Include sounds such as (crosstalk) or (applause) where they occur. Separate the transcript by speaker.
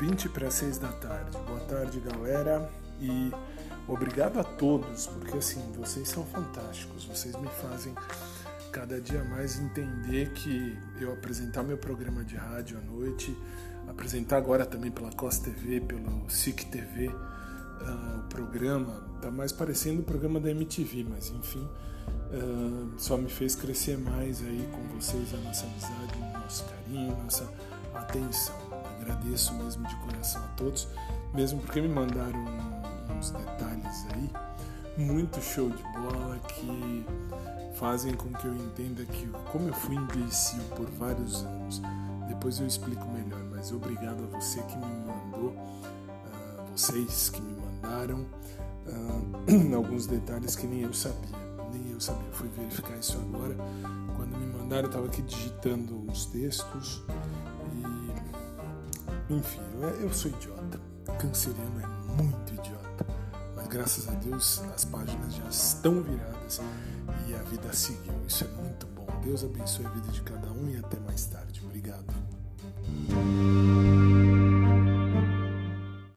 Speaker 1: 20 para 6 da tarde. Boa tarde, galera. E obrigado a todos, porque assim, vocês são fantásticos. Vocês me fazem cada dia mais entender que eu apresentar meu programa de rádio à noite, apresentar agora também pela Costa TV, pelo SIC TV, uh, ah, o programa, tá mais parecendo o programa da MTV, mas enfim, uh, só me fez crescer mais aí com vocês, a nossa amizade, o nosso carinho, nossa atenção. Agradeço mesmo de coração a todos, mesmo porque me mandaram uns detalhes aí, muito show de bola que fazem com que eu entenda que como eu fui imbecil por vários anos, depois eu explico melhor, mas obrigado a você que me mandou, uh, vocês que me mandaram uh, (clears throat) alguns detalhes que nem eu sabia, nem eu sabia, fui verificar isso agora, quando me mandaram eu estava aqui digitando os textos enfim, eu sou idiota, canceriano é muito idiota, mas graças a Deus as páginas já estão viradas e a vida seguiu. Isso é muito bom. Deus abençoe a vida de cada um e até mais tarde. Obrigado.